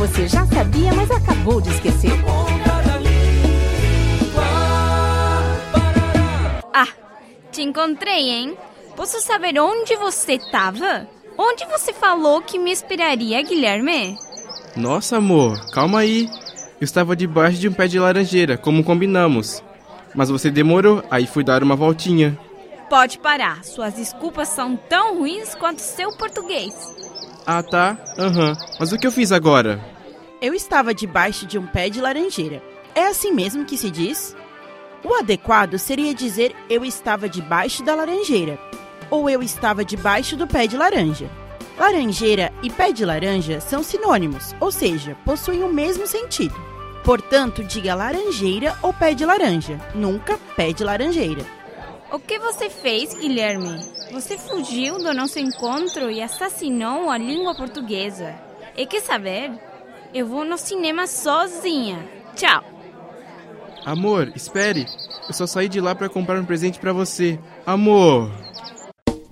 você já sabia, mas acabou de esquecer. Ah, te encontrei, hein? Posso saber onde você estava? Onde você falou que me esperaria, Guilherme? Nossa, amor, calma aí. Eu estava debaixo de um pé de laranjeira, como combinamos. Mas você demorou, aí fui dar uma voltinha. Pode parar. Suas desculpas são tão ruins quanto seu português. Ah, tá. Aham. Uhum. Mas o que eu fiz agora? Eu estava debaixo de um pé de laranjeira. É assim mesmo que se diz? O adequado seria dizer eu estava debaixo da laranjeira ou eu estava debaixo do pé de laranja. Laranjeira e pé de laranja são sinônimos, ou seja, possuem o mesmo sentido. Portanto, diga laranjeira ou pé de laranja, nunca pé de laranjeira. O que você fez, Guilherme? Você fugiu do nosso encontro e assassinou a língua portuguesa. E quer saber? Eu vou no cinema sozinha. Tchau. Amor, espere. Eu só saí de lá para comprar um presente para você. Amor.